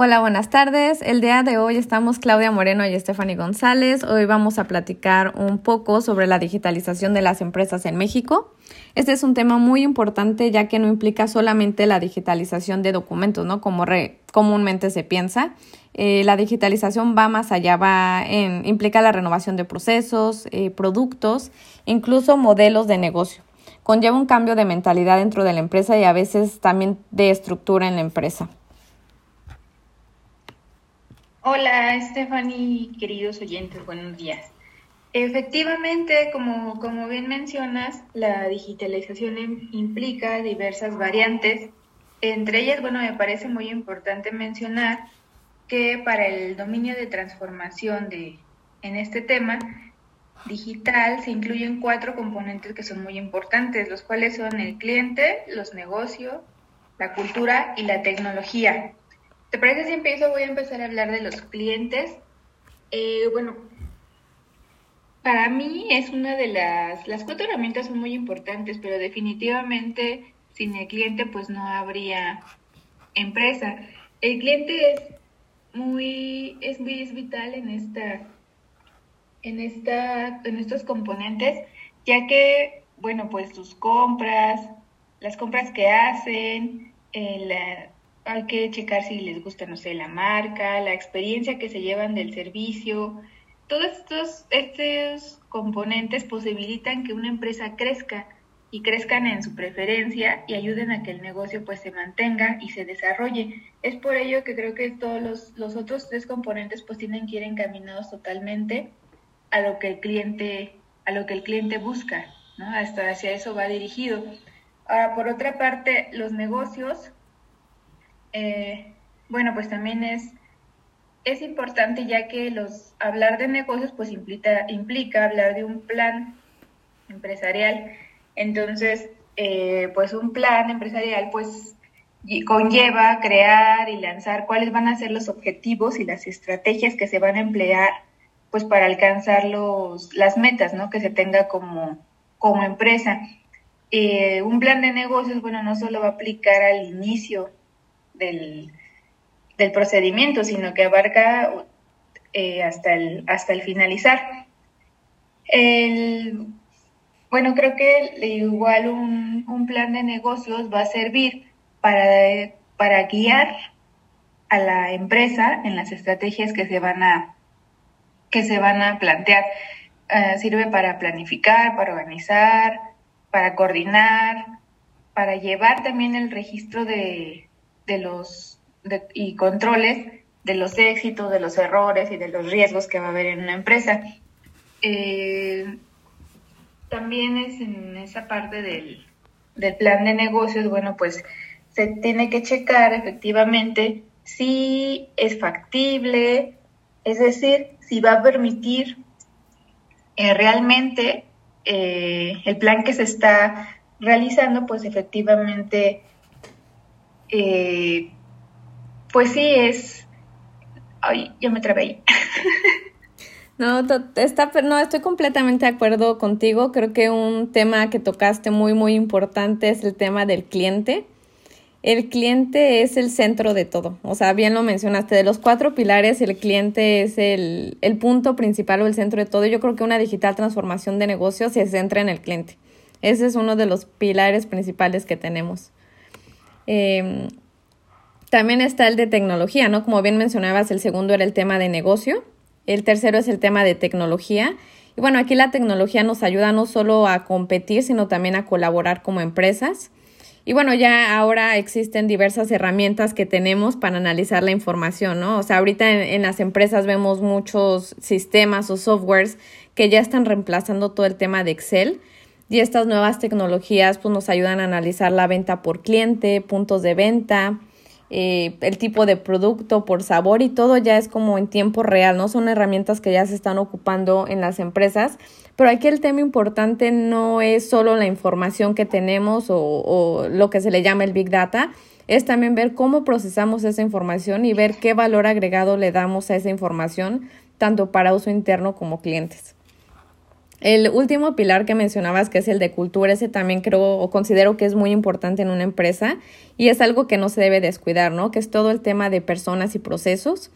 Hola, buenas tardes. El día de hoy estamos Claudia Moreno y Stephanie González. Hoy vamos a platicar un poco sobre la digitalización de las empresas en México. Este es un tema muy importante ya que no implica solamente la digitalización de documentos, ¿no? Como comúnmente se piensa. Eh, la digitalización va más allá, va implica la renovación de procesos, eh, productos, incluso modelos de negocio. Conlleva un cambio de mentalidad dentro de la empresa y a veces también de estructura en la empresa. Hola, Stephanie, queridos oyentes, buenos días. Efectivamente, como, como bien mencionas, la digitalización implica diversas variantes. Entre ellas, bueno, me parece muy importante mencionar que para el dominio de transformación de, en este tema digital se incluyen cuatro componentes que son muy importantes, los cuales son el cliente, los negocios, la cultura y la tecnología. ¿Te parece si empiezo? Voy a empezar a hablar de los clientes. Eh, bueno, para mí es una de las, las cuatro herramientas son muy importantes, pero definitivamente sin el cliente pues no habría empresa. El cliente es muy, es es vital en esta, en esta, en estos componentes, ya que, bueno, pues sus compras, las compras que hacen, el, hay que checar si les gusta, no sé, la marca, la experiencia que se llevan del servicio. Todos estos, estos componentes posibilitan que una empresa crezca y crezcan en su preferencia y ayuden a que el negocio pues se mantenga y se desarrolle. Es por ello que creo que todos los, los otros tres componentes pues tienen que ir encaminados totalmente a lo que el cliente, a lo que el cliente busca, ¿no? Hasta hacia eso va dirigido. Ahora, por otra parte, los negocios eh, bueno, pues también es, es importante ya que los hablar de negocios pues implica, implica hablar de un plan empresarial. Entonces, eh, pues un plan empresarial pues conlleva crear y lanzar cuáles van a ser los objetivos y las estrategias que se van a emplear pues para alcanzar los, las metas ¿no? que se tenga como, como empresa. Eh, un plan de negocios, bueno, no solo va a aplicar al inicio del, procedimiento, sino que abarca eh, hasta, el, hasta el finalizar. bueno, creo que igual un, plan de negocios va a servir para, para guiar a la empresa en las estrategias que se van a, que se van a plantear. Eh, sirve para planificar, para organizar, para coordinar, para llevar también el registro de, de los y controles de los éxitos, de los errores y de los riesgos que va a haber en una empresa. Eh, también es en esa parte del, plan de negocios, bueno, pues se tiene que checar efectivamente si es factible, es decir, si va a permitir eh, realmente eh, el plan que se está realizando, pues efectivamente eh, pues sí es... Ay, yo me trabé ahí. No, está, no, estoy completamente de acuerdo contigo. Creo que un tema que tocaste muy, muy importante es el tema del cliente. El cliente es el centro de todo. O sea, bien lo mencionaste, de los cuatro pilares, el cliente es el, el punto principal o el centro de todo. Yo creo que una digital transformación de negocios se centra en el cliente. Ese es uno de los pilares principales que tenemos. Em, también está el de tecnología, ¿no? Como bien mencionabas, el segundo era el tema de negocio, el tercero es el tema de tecnología. Y bueno, aquí la tecnología nos ayuda no solo a competir, sino también a colaborar como empresas. Y bueno, ya ahora existen diversas herramientas que tenemos para analizar la información, ¿no? O sea, ahorita en, en, las empresas vemos muchos sistemas o softwares que ya están reemplazando todo el tema de Excel. Y estas nuevas tecnologías pues, nos ayudan a analizar la venta por cliente, puntos de venta, eh, el tipo de producto por sabor y todo ya es como en tiempo real, ¿no? Son herramientas que ya se están ocupando en las empresas. Pero aquí el tema importante no es solo la información que tenemos o, o lo que se le llama el Big Data, es también ver cómo procesamos esa información y ver qué valor agregado le damos a esa información, tanto para uso interno como clientes. El último pilar que mencionabas, que es el de cultura, ese también creo o considero que es muy importante en una empresa y es algo que no se debe descuidar, ¿no? Que es todo el tema de personas y procesos.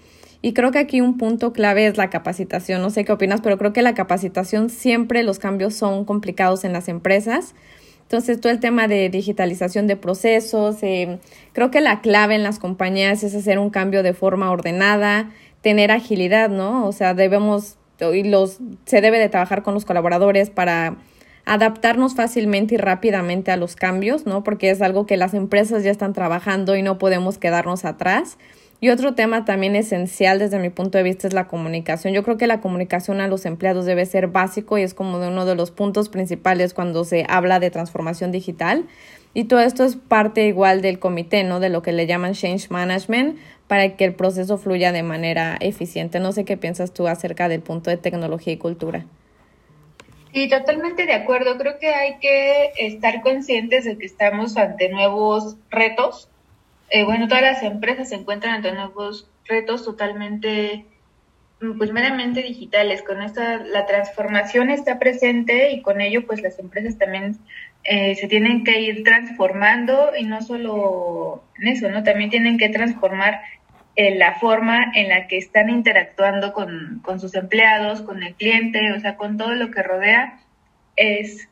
Y creo que aquí un punto clave es la capacitación. No sé qué opinas, pero creo que la capacitación siempre los cambios son complicados en las empresas. Entonces, todo el tema de digitalización de procesos, eh, creo que la clave en las compañías es hacer un cambio de forma ordenada, tener agilidad, ¿no? O sea, debemos y los se debe de trabajar con los colaboradores para adaptarnos fácilmente y rápidamente a los cambios, ¿no? Porque es algo que las empresas ya están trabajando y no podemos quedarnos atrás. Y otro tema también esencial desde mi punto de vista es la comunicación. Yo creo que la comunicación a los empleados debe ser básico y es como uno de los puntos principales cuando se habla de transformación digital. Y todo esto es parte igual del comité, ¿no? De lo que le llaman change management para que el proceso fluya de manera eficiente. No sé qué piensas tú acerca del punto de tecnología y cultura. Sí, totalmente de acuerdo. Creo que hay que estar conscientes de que estamos ante nuevos retos eh, bueno, todas las empresas se encuentran ante nuevos retos totalmente, mm, pues meramente digitales. Con esta, la transformación está presente y con ello, pues las empresas también eh, se tienen que ir transformando y no solo en eso, ¿no? También tienen que transformar la forma en la que están interactuando con, con sus empleados, con el cliente, o sea, con todo lo que rodea. Es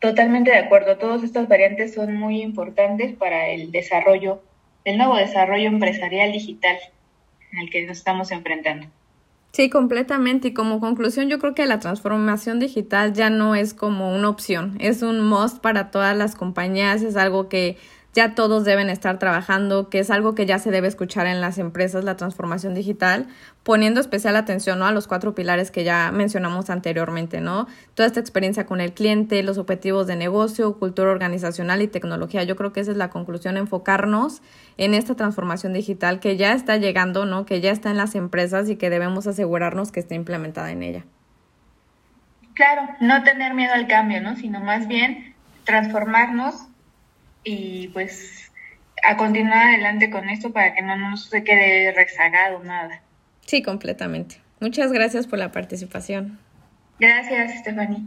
Totalmente de acuerdo. Todas estas variantes son muy importantes para el desarrollo, el nuevo desarrollo empresarial digital el que nos estamos enfrentando. Sí, completamente. Y como conclusión, yo creo que la transformación digital ya no es como una opción, es un must para todas las compañías, es algo que ya todos deben estar trabajando, que es algo que ya se debe escuchar en las empresas, la transformación digital, poniendo especial atención ¿no? a los cuatro pilares que ya mencionamos anteriormente, ¿no? Toda esta experiencia con el cliente, los objetivos de negocio, cultura organizacional y tecnología. Yo creo que esa es la conclusión, enfocarnos en esta transformación digital que ya está llegando, ¿no? Que ya está en las empresas y que debemos asegurarnos que esté implementada en ella. Claro, no tener miedo al cambio, ¿no? Sino más bien transformarnos y pues a continuar adelante con esto para que no nos se quede rezagado nada. Sí, completamente. Muchas gracias por la participación. Gracias, Stephanie.